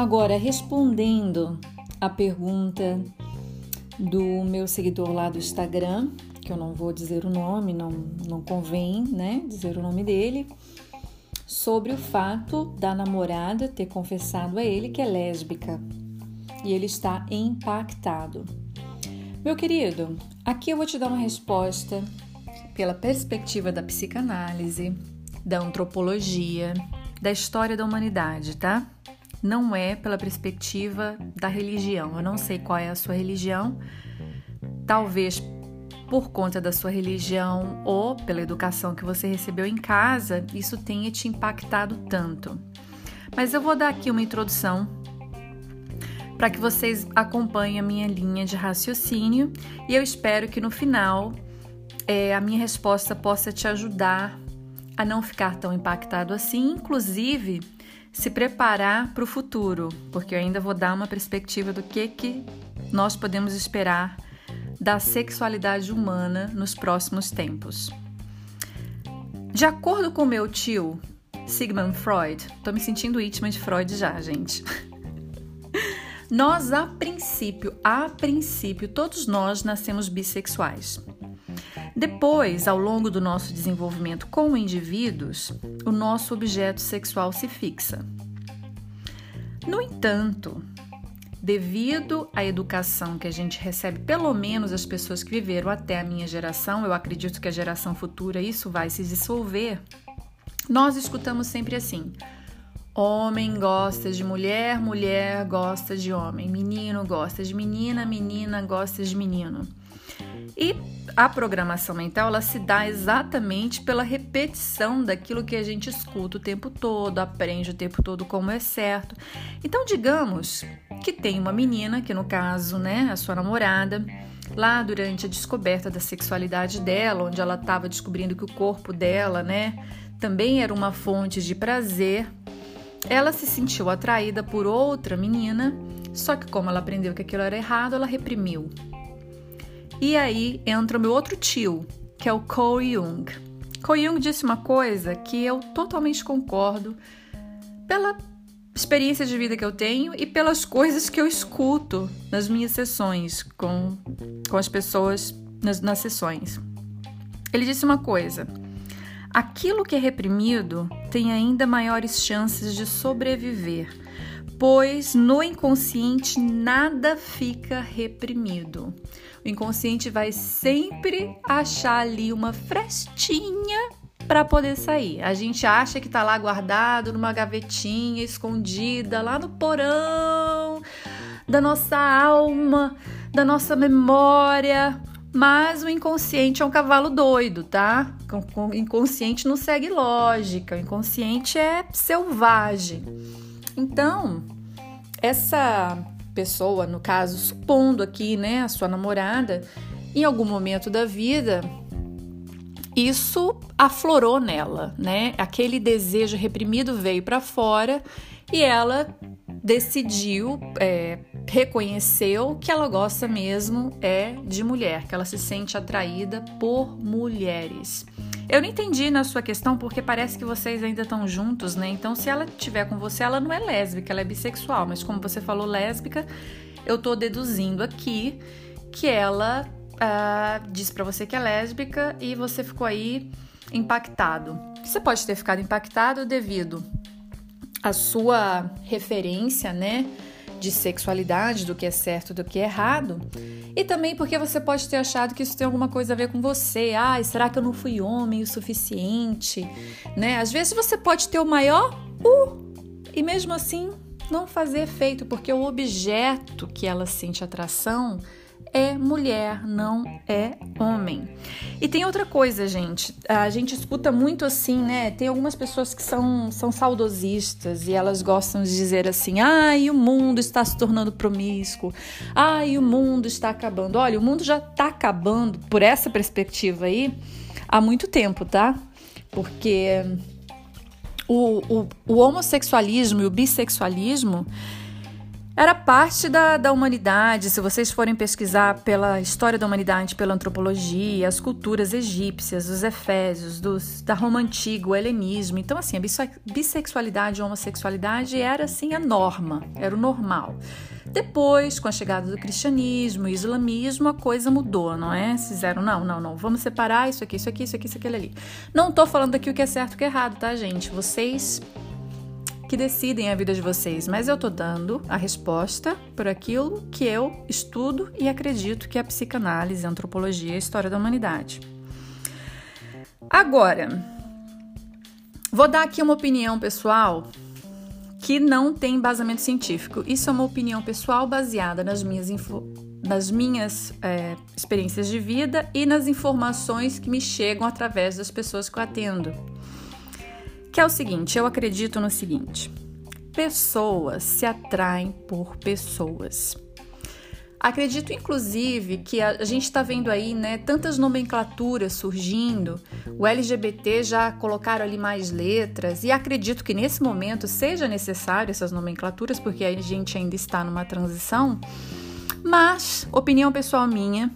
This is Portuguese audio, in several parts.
Agora, respondendo a pergunta do meu seguidor lá do Instagram, que eu não vou dizer o nome, não, não convém, né, dizer o nome dele, sobre o fato da namorada ter confessado a ele que é lésbica e ele está impactado. Meu querido, aqui eu vou te dar uma resposta pela perspectiva da psicanálise, da antropologia, da história da humanidade, tá? Não é pela perspectiva da religião. Eu não sei qual é a sua religião. Talvez por conta da sua religião ou pela educação que você recebeu em casa, isso tenha te impactado tanto. Mas eu vou dar aqui uma introdução para que vocês acompanhem a minha linha de raciocínio e eu espero que no final é, a minha resposta possa te ajudar a não ficar tão impactado assim, inclusive se preparar para o futuro, porque eu ainda vou dar uma perspectiva do que, que nós podemos esperar da sexualidade humana nos próximos tempos. De acordo com meu tio Sigmund Freud, tô me sentindo vítima de Freud já, gente. Nós, a princípio, a princípio, todos nós nascemos bissexuais. Depois, ao longo do nosso desenvolvimento como indivíduos, o nosso objeto sexual se fixa. No entanto, devido à educação que a gente recebe, pelo menos as pessoas que viveram até a minha geração, eu acredito que a geração futura isso vai se dissolver. Nós escutamos sempre assim: homem gosta de mulher, mulher gosta de homem, menino gosta de menina, menina gosta de menino. E a programação mental ela se dá exatamente pela repetição daquilo que a gente escuta o tempo todo, aprende o tempo todo como é certo. Então, digamos que tem uma menina, que no caso, né, a sua namorada, lá durante a descoberta da sexualidade dela, onde ela estava descobrindo que o corpo dela, né, também era uma fonte de prazer, ela se sentiu atraída por outra menina, só que como ela aprendeu que aquilo era errado, ela reprimiu. E aí entra o meu outro tio, que é o Cole Jung. Cole Jung disse uma coisa que eu totalmente concordo pela experiência de vida que eu tenho e pelas coisas que eu escuto nas minhas sessões com, com as pessoas nas, nas sessões. Ele disse uma coisa: aquilo que é reprimido tem ainda maiores chances de sobreviver, pois no inconsciente nada fica reprimido. O inconsciente vai sempre achar ali uma frestinha para poder sair. A gente acha que está lá guardado numa gavetinha escondida lá no porão da nossa alma, da nossa memória, mas o inconsciente é um cavalo doido, tá? O inconsciente não segue lógica, o inconsciente é selvagem. Então, essa pessoa, no caso, supondo aqui, né, a sua namorada, em algum momento da vida, isso aflorou nela, né? Aquele desejo reprimido veio para fora e ela decidiu, é, reconheceu que ela gosta mesmo é de mulher, que ela se sente atraída por mulheres. Eu não entendi na sua questão porque parece que vocês ainda estão juntos, né? Então, se ela estiver com você, ela não é lésbica, ela é bissexual. Mas como você falou lésbica, eu tô deduzindo aqui que ela uh, disse para você que é lésbica e você ficou aí impactado. Você pode ter ficado impactado devido à sua referência, né? De sexualidade, do que é certo, do que é errado, e também porque você pode ter achado que isso tem alguma coisa a ver com você. Ah, será que eu não fui homem o suficiente? Né? Às vezes você pode ter o maior uh e mesmo assim não fazer efeito, porque o objeto que ela sente atração é mulher, não é homem. E tem outra coisa, gente. A gente escuta muito assim, né? Tem algumas pessoas que são, são saudosistas e elas gostam de dizer assim: ai, o mundo está se tornando promíscuo, ai, o mundo está acabando. Olha, o mundo já está acabando por essa perspectiva aí há muito tempo, tá? Porque o, o, o homossexualismo e o bissexualismo era parte da, da humanidade. Se vocês forem pesquisar pela história da humanidade, pela antropologia, as culturas egípcias, os efésios, dos, da Roma antiga, o helenismo. Então, assim, a bissexualidade e a homossexualidade era assim a norma, era o normal. Depois, com a chegada do cristianismo e islamismo, a coisa mudou, não é? Fizeram, não, não, não, vamos separar isso aqui, isso aqui, isso aqui, isso aqui, ali. Não tô falando aqui o que é certo e o que é errado, tá, gente? Vocês que decidem a vida de vocês, mas eu tô dando a resposta por aquilo que eu estudo e acredito que é a psicanálise, a antropologia e a história da humanidade. Agora, vou dar aqui uma opinião pessoal que não tem embasamento científico. Isso é uma opinião pessoal baseada nas minhas, nas minhas é, experiências de vida e nas informações que me chegam através das pessoas que eu atendo. Que é o seguinte, eu acredito no seguinte: pessoas se atraem por pessoas. Acredito, inclusive, que a, gente está vendo aí, né, tantas nomenclaturas surgindo. O LGBT já colocaram ali mais letras e acredito que nesse momento seja necessário essas nomenclaturas, porque a gente ainda está numa transição. Mas, opinião pessoal minha,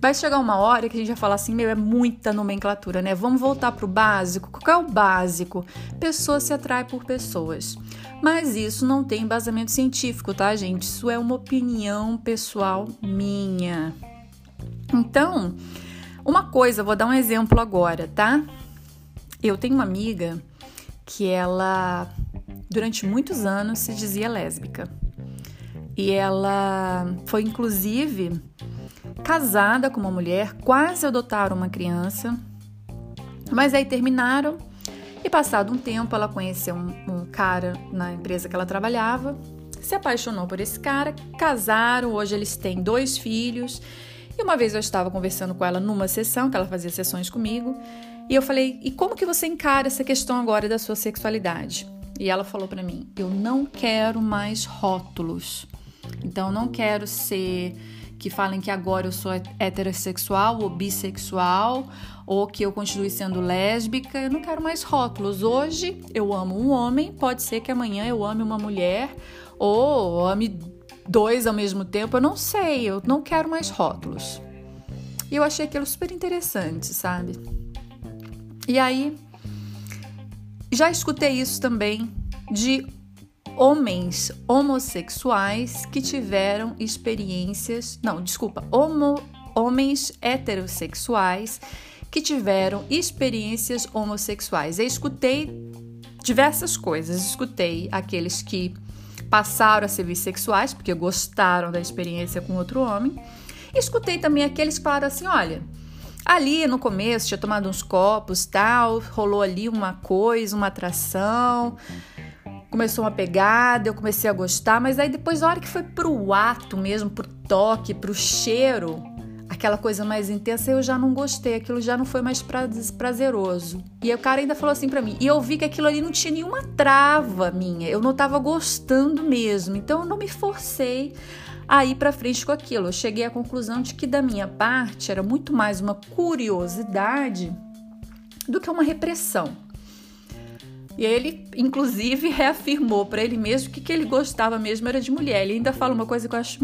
Vai chegar uma hora que a gente vai falar assim: meu, é muita nomenclatura, né? Vamos voltar para o básico. Qual é o básico? Pessoa se atrai por pessoas. Mas isso não tem embasamento científico, tá, gente? Isso é uma opinião pessoal minha. Então, uma coisa, vou dar um exemplo agora, tá? Eu tenho uma amiga que ela, durante muitos anos, se dizia lésbica. E ela foi, inclusive, casada com uma mulher, quase adotaram uma criança, mas aí terminaram e passado um tempo ela conheceu um, um cara na empresa que ela trabalhava, se apaixonou por esse cara, casaram, hoje eles têm dois filhos. E uma vez eu estava conversando com ela numa sessão, que ela fazia sessões comigo, e eu falei: "E como que você encara essa questão agora da sua sexualidade?" E ela falou para mim: "Eu não quero mais rótulos. Então não quero ser que falem que agora eu sou heterossexual ou bissexual, ou que eu continue sendo lésbica. Eu não quero mais rótulos. Hoje eu amo um homem, pode ser que amanhã eu ame uma mulher, ou ame dois ao mesmo tempo. Eu não sei, eu não quero mais rótulos. E eu achei aquilo super interessante, sabe? E aí, já escutei isso também de homens homossexuais que tiveram experiências. Não, desculpa, homo, homens heterossexuais que tiveram experiências homossexuais. Eu escutei diversas coisas. Escutei aqueles que passaram a ser bissexuais porque gostaram da experiência com outro homem. Escutei também aqueles que falaram assim: olha, ali no começo tinha tomado uns copos, tal, rolou ali uma coisa, uma atração começou uma pegada, eu comecei a gostar, mas aí depois, na hora que foi pro ato mesmo, pro toque, pro cheiro, aquela coisa mais intensa, eu já não gostei, aquilo já não foi mais prazeroso. E o cara ainda falou assim para mim, e eu vi que aquilo ali não tinha nenhuma trava minha, eu não tava gostando mesmo, então eu não me forcei a ir para frente com aquilo. Eu cheguei à conclusão de que da minha parte era muito mais uma curiosidade do que uma repressão. E ele, inclusive, reafirmou para ele mesmo que que ele gostava mesmo era de mulher. Ele ainda fala uma coisa que eu acho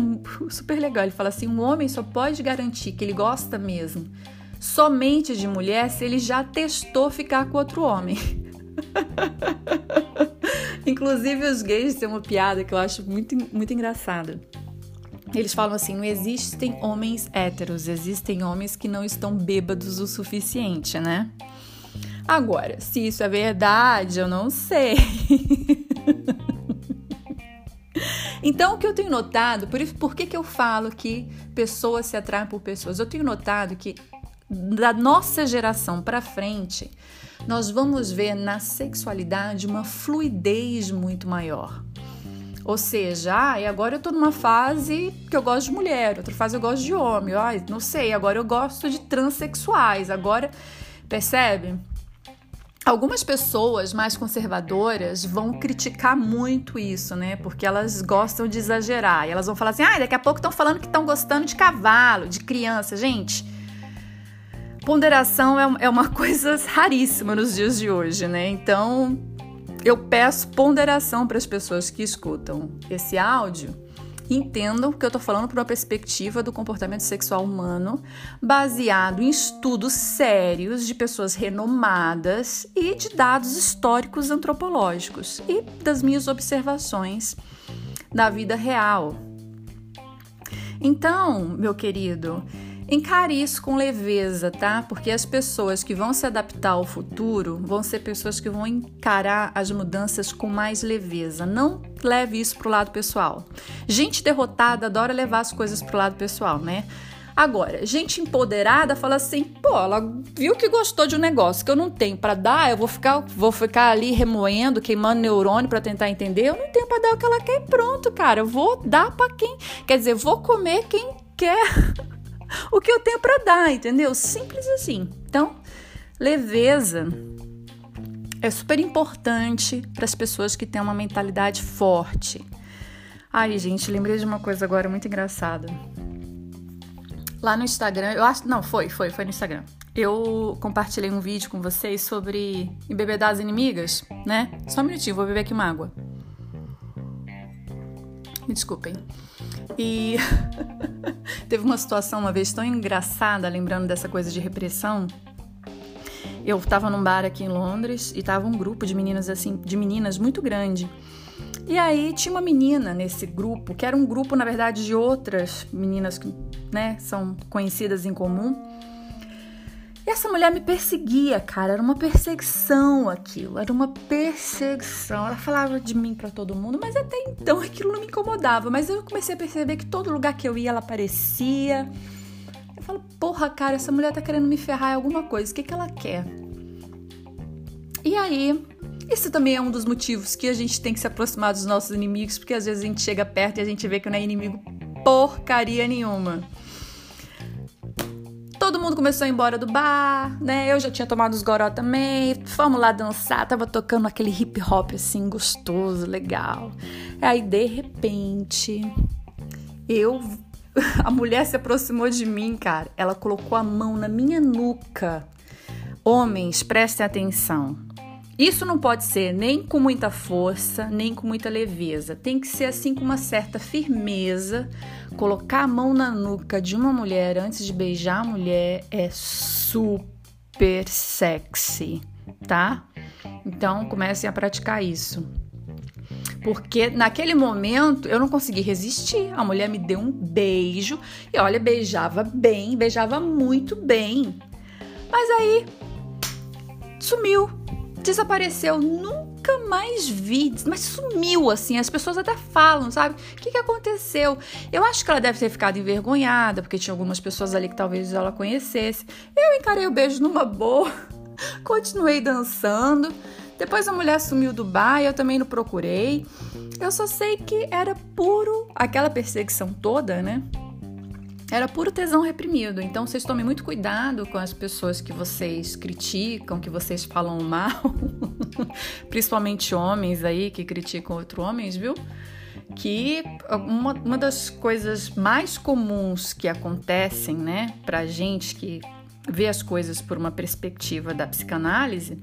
super legal. Ele fala assim: um homem só pode garantir que ele gosta mesmo somente de mulher se ele já testou ficar com outro homem. Inclusive, os gays têm uma piada que eu acho muito, muito engraçada. Eles falam assim: não existem homens héteros, existem homens que não estão bêbados o suficiente, né? Agora, se isso é verdade, eu não sei. então, o que eu tenho notado, por, isso, por que, que eu falo que pessoas se atraem por pessoas? Eu tenho notado que da nossa geração para frente, nós vamos ver na sexualidade uma fluidez muito maior. Ou seja, ah, e agora eu tô numa fase que eu gosto de mulher, outra fase eu gosto de homem, ah, não sei, agora eu gosto de transexuais, agora, percebe? Algumas pessoas mais conservadoras vão criticar muito isso, né? Porque elas gostam de exagerar. E elas vão falar assim: ah, daqui a pouco estão falando que estão gostando de cavalo, de criança. Gente, ponderação é, é uma coisa raríssima nos dias de hoje, né? Então, eu peço ponderação para as pessoas que escutam esse áudio Entendam que eu estou falando por uma perspectiva do comportamento sexual humano, baseado em estudos sérios de pessoas renomadas e de dados históricos antropológicos e das minhas observações da vida real. Então, meu querido, Encare isso com leveza, tá? Porque as pessoas que vão se adaptar ao futuro vão ser pessoas que vão encarar as mudanças com mais leveza. Não leve isso pro lado pessoal. Gente derrotada adora levar as coisas pro lado pessoal, né? Agora, gente empoderada fala assim: pô, ela viu que gostou de um negócio que eu não tenho para dar, eu vou ficar, vou ficar ali remoendo, queimando neurônio para tentar entender. Eu não tenho para dar o que ela quer, pronto, cara. Eu vou dar para quem, quer dizer, vou comer quem quer. o que eu tenho para dar, entendeu? Simples assim. Então, leveza é super importante para as pessoas que têm uma mentalidade forte. Ai, gente, lembrei de uma coisa agora muito engraçada. Lá no Instagram, eu acho, não, foi, foi, foi no Instagram. Eu compartilhei um vídeo com vocês sobre embebedar as inimigas, né? Só um minutinho, vou beber aqui uma água. Me desculpem. E teve uma situação uma vez tão engraçada, lembrando dessa coisa de repressão. Eu estava num bar aqui em Londres e tava um grupo de meninas assim, de meninas muito grande. E aí tinha uma menina nesse grupo, que era um grupo, na verdade, de outras meninas que, né, são conhecidas em comum. E essa mulher me perseguia, cara. Era uma perseguição aquilo. Era uma perseguição. Ela falava de mim para todo mundo, mas até então aquilo não me incomodava. Mas eu comecei a perceber que todo lugar que eu ia, ela aparecia. Eu falo, porra, cara, essa mulher tá querendo me ferrar em alguma coisa. O que, que ela quer? E aí, isso também é um dos motivos que a gente tem que se aproximar dos nossos inimigos, porque às vezes a gente chega perto e a gente vê que não é inimigo porcaria nenhuma todo mundo começou a ir embora do bar, né? Eu já tinha tomado os goró também. Fomos lá dançar, tava tocando aquele hip hop assim, gostoso, legal. Aí, de repente, eu. A mulher se aproximou de mim, cara. Ela colocou a mão na minha nuca. Homens, prestem atenção. Isso não pode ser nem com muita força, nem com muita leveza. Tem que ser assim com uma certa firmeza. Colocar a mão na nuca de uma mulher antes de beijar a mulher é super sexy, tá? Então comecem a praticar isso. Porque naquele momento eu não consegui resistir. A mulher me deu um beijo e olha, beijava bem, beijava muito bem. Mas aí sumiu desapareceu, nunca mais vi, mas sumiu assim. As pessoas até falam, sabe? O que, que aconteceu? Eu acho que ela deve ter ficado envergonhada, porque tinha algumas pessoas ali que talvez ela conhecesse. Eu encarei o beijo numa boa, continuei dançando. Depois a mulher sumiu do bar eu também não procurei. Eu só sei que era puro aquela perseguição toda, né? Era puro tesão reprimido. Então vocês tomem muito cuidado com as pessoas que vocês criticam, que vocês falam mal, principalmente homens aí que criticam outros homens, viu? Que uma, uma das coisas mais comuns que acontecem, né, pra gente que vê as coisas por uma perspectiva da psicanálise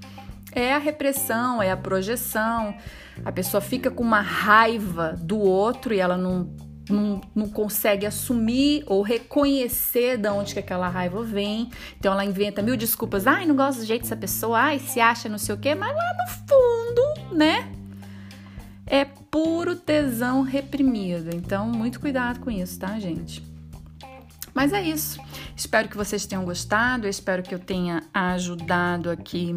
é a repressão, é a projeção. A pessoa fica com uma raiva do outro e ela não não, não consegue assumir ou reconhecer de onde que aquela raiva vem. Então ela inventa mil desculpas. Ai, não gosto do jeito dessa pessoa. Ai, se acha não sei o quê. Mas lá no fundo, né? É puro tesão reprimido. Então, muito cuidado com isso, tá, gente? Mas é isso. Espero que vocês tenham gostado. Eu espero que eu tenha ajudado aqui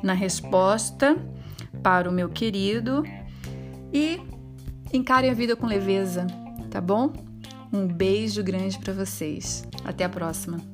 na resposta para o meu querido. E encarem a vida com leveza tá bom? Um beijo grande para vocês. Até a próxima.